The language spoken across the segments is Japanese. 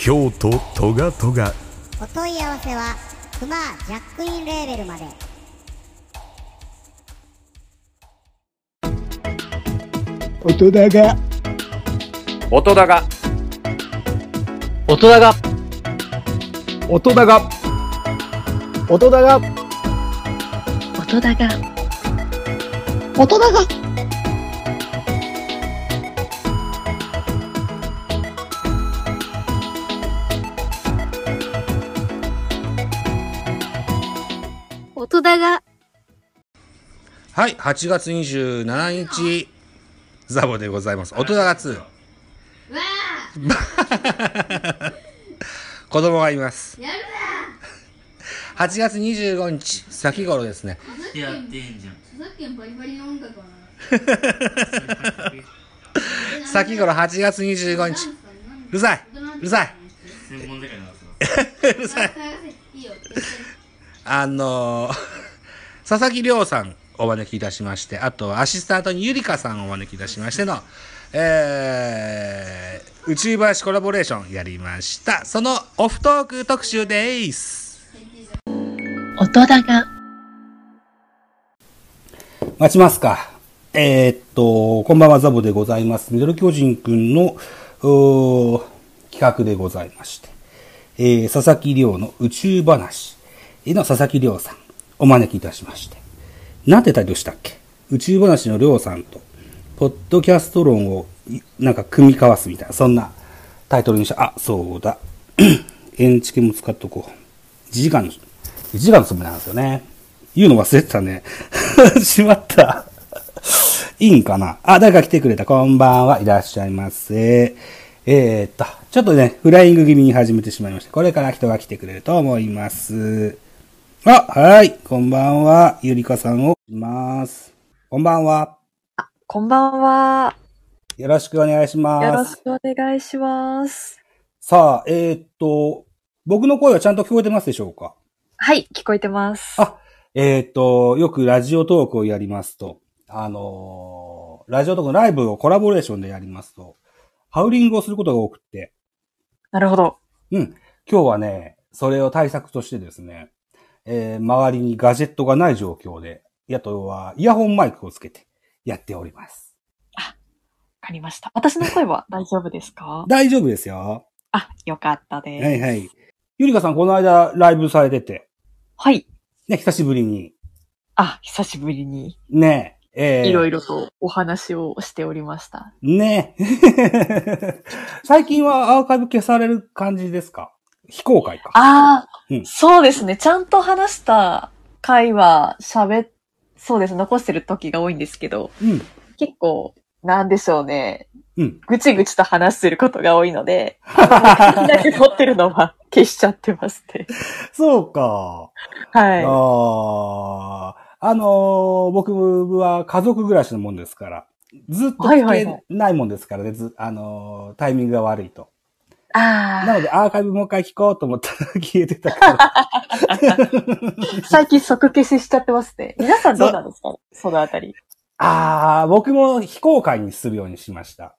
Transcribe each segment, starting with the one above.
京都トガトガ。お問い合わせはクマジャックインレーベルまで。音だが。音だが。音だが。音だが。音だが。音だが。音だががはい、8月27日、ザボでございます。音だが2。子供がいます。8月25日、先頃ですね。やってんじゃん。著作権バリバリの音楽は先頃8月25日。うるさいうるさいうるさい。あのー、佐々木亮さんお招きいたしまして、あとアシスタントにゆりかさんをお招きいたしましての、えー、宇宙話コラボレーションやりました。そのオフトーク特集です。音だが待ちますか。えーっと、こんばんは、ザボでございます。ミドル巨人くんの、企画でございまして、えー、佐々木亮の宇宙話の佐々木亮さん、お招きいたしまして。なんてタイトルしたっけ？宇宙話の亮さんと、ポッドキャスト論を、なんか組み交わすみたいな、そんなタイトルにした。あ、そうだ。エンチケも使っとこう。1時間の、1時間のつもりなんですよね。言うの忘れてたね。しまった。いいんかな？あ、誰か来てくれた。こんばんは。いらっしゃいませ。えー、っと、ちょっとね、フライング気味に始めてしまいました。これから人が来てくれると思います。あ、はい。こんばんは。ゆりかさんをします。こんばんは。こんばんは。よろしくお願いします。よろしくお願いします。さあ、えー、っと、僕の声はちゃんと聞こえてますでしょうか？はい、聞こえてます。あ、えーっと、よくラジオトークをやりますと、あのーラジオトークのライブをコラボレーションでやりますと、ハウリングをすることが多くって、なるほど。うん。今日はね、それを対策としてですね、えー周りにガジェットがない状況で、あとはイヤホンマイクをつけてやっております。わかりました。私の声は大丈夫ですか？大丈夫ですよ。あ、よかったです。はいはい。ゆりかさんこの間ライブされてて、はい。ね、久しぶりに、あ、久しぶりに、ね、えーいろいろとお話をしておりました。ね 最近はアーカイブ消される感じですか？非公開か。ああ、うんそうですね。ちゃんと話した回は喋っ、そうです。残してる時が多いんですけど、うん。結構、なんでしょうね。うん。ぐちぐちと話してることが多いので、だけ持ってるのは消しちゃってますね。そうか。はい。ああ。あのー僕は家族暮らしのもんですから、ずっと聞はいはいはいけないもんですからね、ずあのータイミングが悪いと。あなので、アーカイブもう一回聞こうと思ったら消えてたから。あ、最近即消ししちゃってますね。皆さんどうなんですか？そのあたり。ああ、僕も非公開にするようにしました。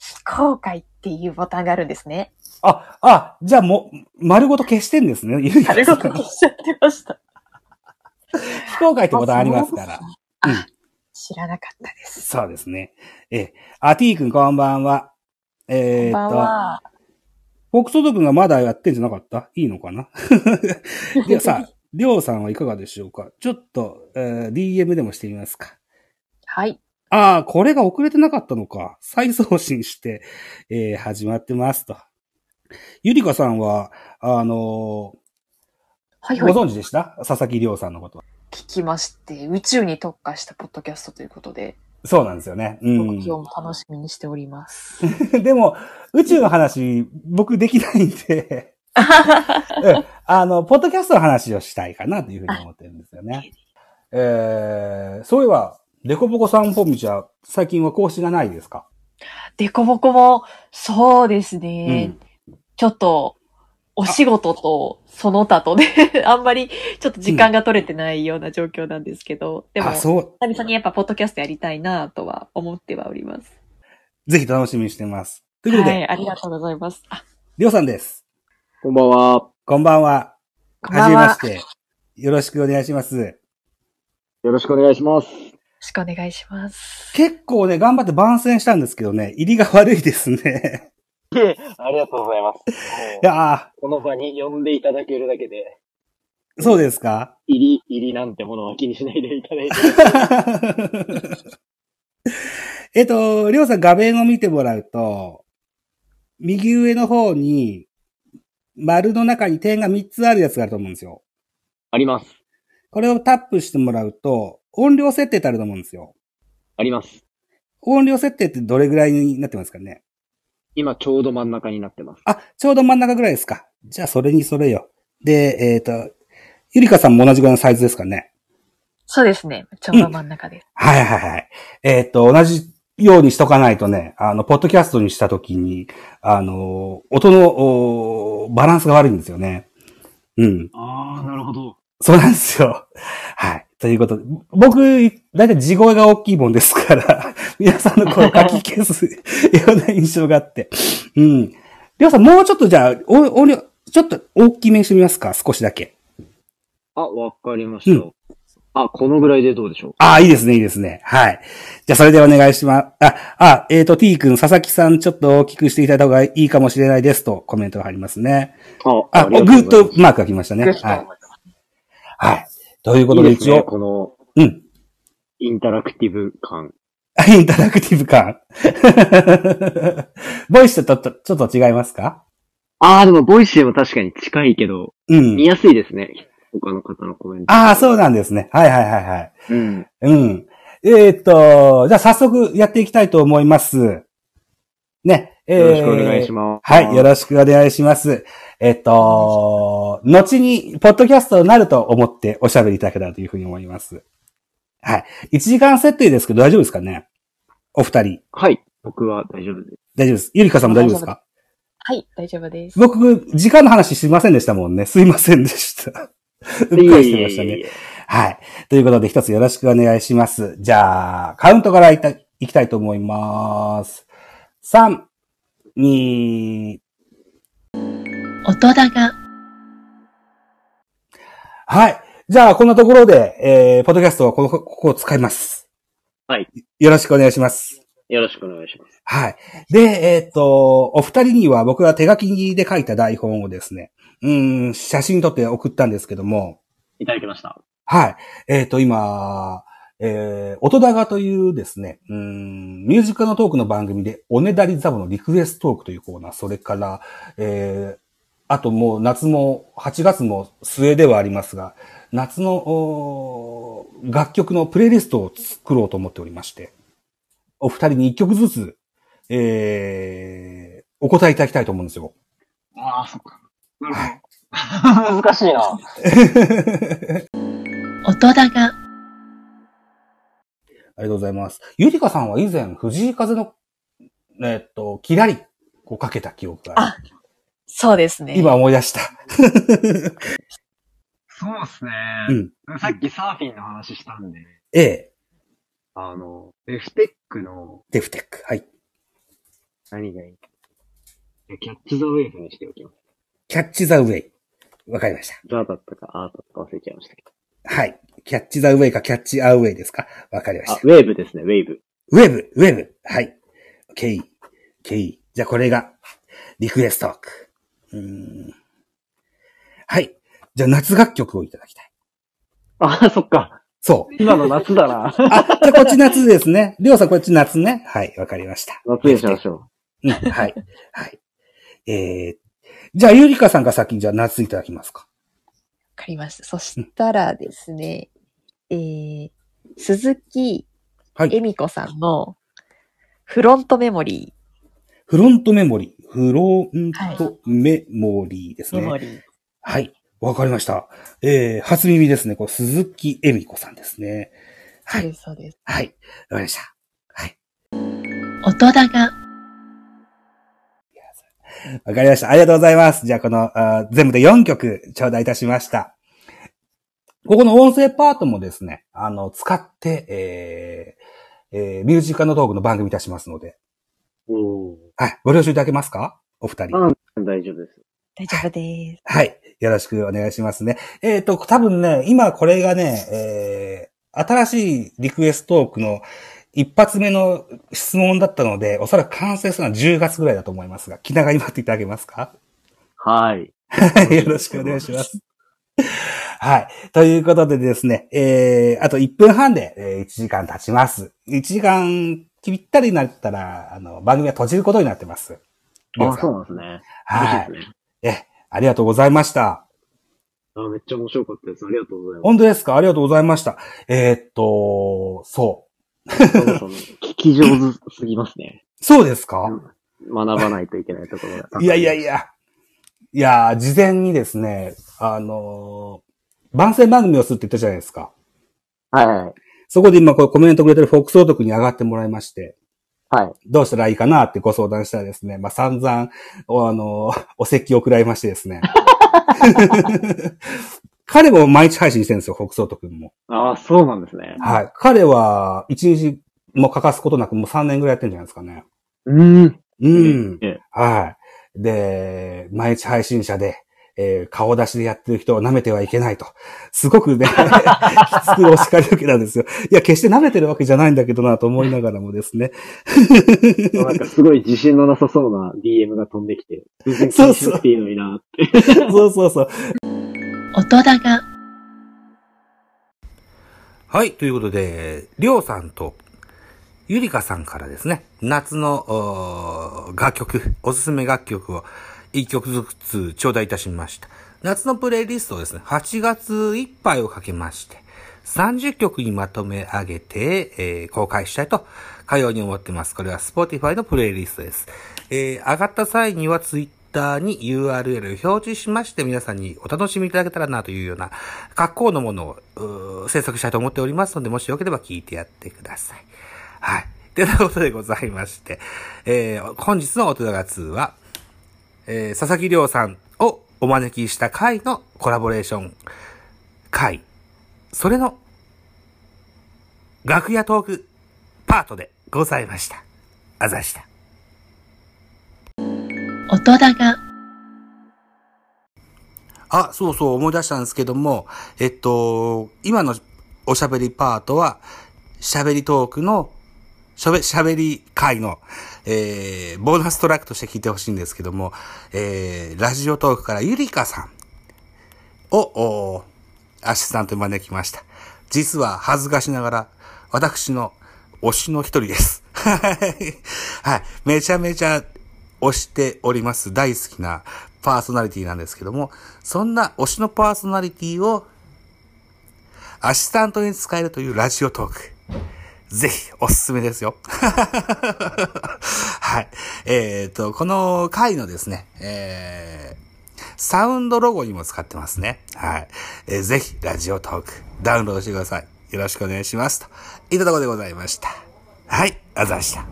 非公開っていうボタンがあるんですね。あ、あ、じゃあもう、丸ごと消してんですね。ゆりかあれさんごと消しちゃってました。非公開ってボタンありますから。うんあ、知らなかったです。そうですね。え、あ、T 君こんばんは。えー、っと、は。フォックソード君がまだやってんじゃなかった？いいのかな？でさあ、りょうさんはいかがでしょうか？ちょっと、えー DM でもしてみますか。はい。ああ、これが遅れてなかったのか。再送信して、えー始まってますと。ゆりかさんは、あのはいはい。ーご存知でした？佐々木りょうさんのことは。聞きまして、宇宙に特化したポッドキャストということで。そうなんですよね。うん今。日も楽しみにしております。でも、宇宙の話、僕できないんで、うんあの、ポッドキャストの話をしたいかなというふうに思ってるんですよね。えー、そういえば、デコボコさんポンミちゃん、最近は更新がないですか？デコボコも、そうですね。ちょっと、お仕事とその他とで、あんまりちょっと時間が取れてないような状況なんですけど、でも、あ、そう。久々にやっぱポッドキャストやりたいなとは思ってはおります。ぜひ楽しみにしてます。ということで、はい、ありがとうございます。あ、りょうさんです。こんばんは。こんばんは。こんばんは。はじめましよて。よろしくお願いします。よろしくお願いします。ろしくお願いします。結構ね、頑張って番宣したんですけどね、入りが悪いですね。ありがとうございます。いやこの場に呼んでいただけるだけで、ーそうですか？入り、入りなんてものは気にしないでいただいて。えっと、りょうさん画面を見てもらうと、右上の方に、丸の中に点が3つあるやつがあると思うんですよ。あります。これをタップしてもらうと、音量設定ってあると思うんですよ。あります。音量設定ってどれぐらいになってますかね？今ちょうど真ん中になってます。あ、ちょうど真ん中ぐらいですか。じゃあそれにそれよ。で、えっ、と、ゆりかさんも同じぐらいのサイズですかね。そうですね。ちょうど真ん中です。はいはいはい。えっ、と、同じようにしとかないとね、あの、ポッドキャストにしたときに、あの、音のおバランスが悪いんですよね。うん。ああ、なるほど。そうなんですよ。はい。ということで、僕、だいたい地声が大きいもんですから、皆さんの声を書き消すような印象があって。うん。りょうさん、もうちょっとじゃあ、お、おりょ、ちょっと大きめにしてみますか？少しだけ。あ、わかりました。あ、このぐらいでどうでしょう？ああ、いいですね、いいですね。はい。じゃあ、それでお願いします。あ、あ、えっ、と、t 君、佐々木さん、ちょっと大きくしていただいた方がいいかもしれないですと、コメントが入りますね。あ、あ、グッドマークが来ましたね。はい。はい。ということで、一応、この、うん。インタラクティブ感。インタラクティブ感。Voicy とちょっと、ちょっと違いますか？ああ、でも、 Voicy も確かに近いけど、うん。見やすいですね。他の方のコメント。ああ、そうなんですね。はいはいはいはい。うん。うん。えーっと、じゃあ早速やっていきたいと思います。ね。えーよろしくお願いします。はい、よろしくお願いします。えっと、後に、ポッドキャストになると思っておしゃべりいただけたらというふうに思います。はい。1時間設定ですけど大丈夫ですかね？お二人。はい。僕は大丈夫です。大丈夫です。ゆりかさんも大丈夫ですか？はい、大丈夫です。僕、時間の話しませんでしたもんね。すいませんでした。うっかりしてましたね。はい。ということで、一つよろしくお願いします。じゃあ、カウントからいたいきたいと思います。3、2、音だが、はい。じゃあ、こんなところで、えー、ポッドキャストはこの、ここを使います。はい。よろしくお願いします。よろしくお願いします。はい。で、えっ、と、お二人には僕が手書きで書いた台本をですね、うん、写真撮って送ったんですけども、いただきました。はい。えっ、と、今、えー、音高というですね、うん、ミュージカルのトークの番組で、おねだりザボのリクエストトークというコーナー、それから、えー、あともう夏も、8月も末ではありますが、夏の楽曲のプレイリストを作ろうと思っておりまして、お二人に一曲ずつ、えー、お答えいただきたいと思うんですよ。ああ、そっか。なるほど。難しいな。音だが、ありがとうございます。ゆりかさんは以前、藤井風の、えっと、キラリをかけた記憶がある。そうですね。今思い出した。そうですね。うん。さっきサーフィンの話したんで、ええ、あの、デフテックの、デフテック。はい。何がいいキャッチザウェイブにしておきます。キャッチザウェイ。わかりました。ザだったかアートとか忘れちゃいましたけど。はい。キャッチザウェイかキャッチアウェイですか？わかりましあた、。ウェーブですね、ウェーブ。ウェブ、ウェブ。はい。OK。OK。じゃあこれが、リクエストトーク。うーん。はい。じゃあ夏楽曲をいただきたい。ああ、そっか。そう。今の夏だな。あ、じゃあこっち夏ですね。りょうさんこっち夏ね。はい。わかりました。夏にしましょうん、はい。はい。えー、じゃあ、ゆりかさんが先にじゃあ夏いただきますか。わかりました。そしたらですね、えー、鈴木はいえみこさんのフロントメモリフロントメモリー。フロントメモリーですー。ね。メモリー。はい。わかりました。えー、初耳ですね。これ、鈴木恵美子さんですね。はい。そうです、そうです。はい。わかりました。はい。音高。わかりました。ありがとうございます。じゃあ、この、あー全部で4曲、頂戴いたしました。ここの音声パートもですね、あの、使って、えー、えー、ミュージカルのトークの番組いたしますので。はい。ご了承いただけますか？お二人。あ大丈夫です。大丈夫です。はい。よろしくお願いしますね。えっ、と、多分ね、今これがね、えー、新しいリクエストトークの一発目の質問だったので、おそらく完成するのは10月ぐらいだと思いますが、気長に待っていただけますか？はい。よろしくお願いします。はい。ということでですね、えー、あと1分半で、えー1時間経ちます。1時間ぴったりになったら、あの、番組は閉じることになってます。あ、そうなんですね。はい。嬉しいですね。え、ありがとうございました。あ、めっちゃ面白かったです。ありがとうございます。本当ですか？ありがとうございました。えーっと、そそもそも聞き上手すぎますね。う。そうですか、学ばないといけないところが。いやいやいや。いや、事前にですね、あのー番宣番組をするって言ったじゃないですか。はいはい。そこで今これコメントくれてるフォックスオート君に上がってもらいまして、はい。どうしたらいいかなってご相談したらですね、まあ散々、おあのー お説教を食らいましてですね。彼も毎日配信してるんですよ、フォックスオート君も。ああ、そうなんですね。はい。彼は一日も欠かすことなくもう3年ぐらいやってるんじゃないですかね。うん。うん。ええはい。で、毎日配信者で、えー顔出しでやってる人を舐めてはいけないと。すごくね、きつくお叱り受けたんですよ。いや、決して舐めてるわけじゃないんだけどなと思いながらもですね。なんかすごい自信のなさそうな DM が飛んできて、全然気にしなくていいのになって。そうそうそう。音高。はい、ということで、りょうさんとゆりかさんからですね、夏の楽曲、おすすめ楽曲を一曲ずつ頂戴いたしました。夏のプレイリストをですね、8月いっぱいをかけまして、30曲にまとめ上げて、えー公開したいと、かように思ってます。これは Spotify のプレイリストです。えー上がった際には Twitter に URL を表示しまして、皆さんにお楽しみいただけたらなというような、格好のものをうー制作したいと思っておりますので、もしよければ聞いてやってください。はい。ということでございまして、えー本日の音高2は、えー佐々木亮さんをお招きした回のコラボレーション回、それの楽屋トークパートでございました。あざした。音高。あ、そうそう、思い出したんですけども、えっと、今のおしゃべりパートは、しゃべりトークの、しゃべ、しゃべり会の、えー、ボーナストラックとして聞いてほしいんですけども、えー、ラジオトークからゆりかさんを、おアシスタントに招きました。実は恥ずかしながら、私の推しの一人です。はい。はい。めちゃめちゃ推しております大好きなパーソナリティなんですけども、そんな推しのパーソナリティをアシスタントに使えるというラジオトーク。ぜひおすすめですよ。はい。えっ、と、この回のですね、えー、サウンドロゴにも使ってますね。はい。えーぜひ、ラジオトーク、ダウンロードしてください。よろしくお願いします。といったところでございました。はい、あざした。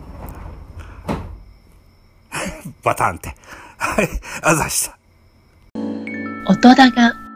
バタンって。はい、あざした。音高。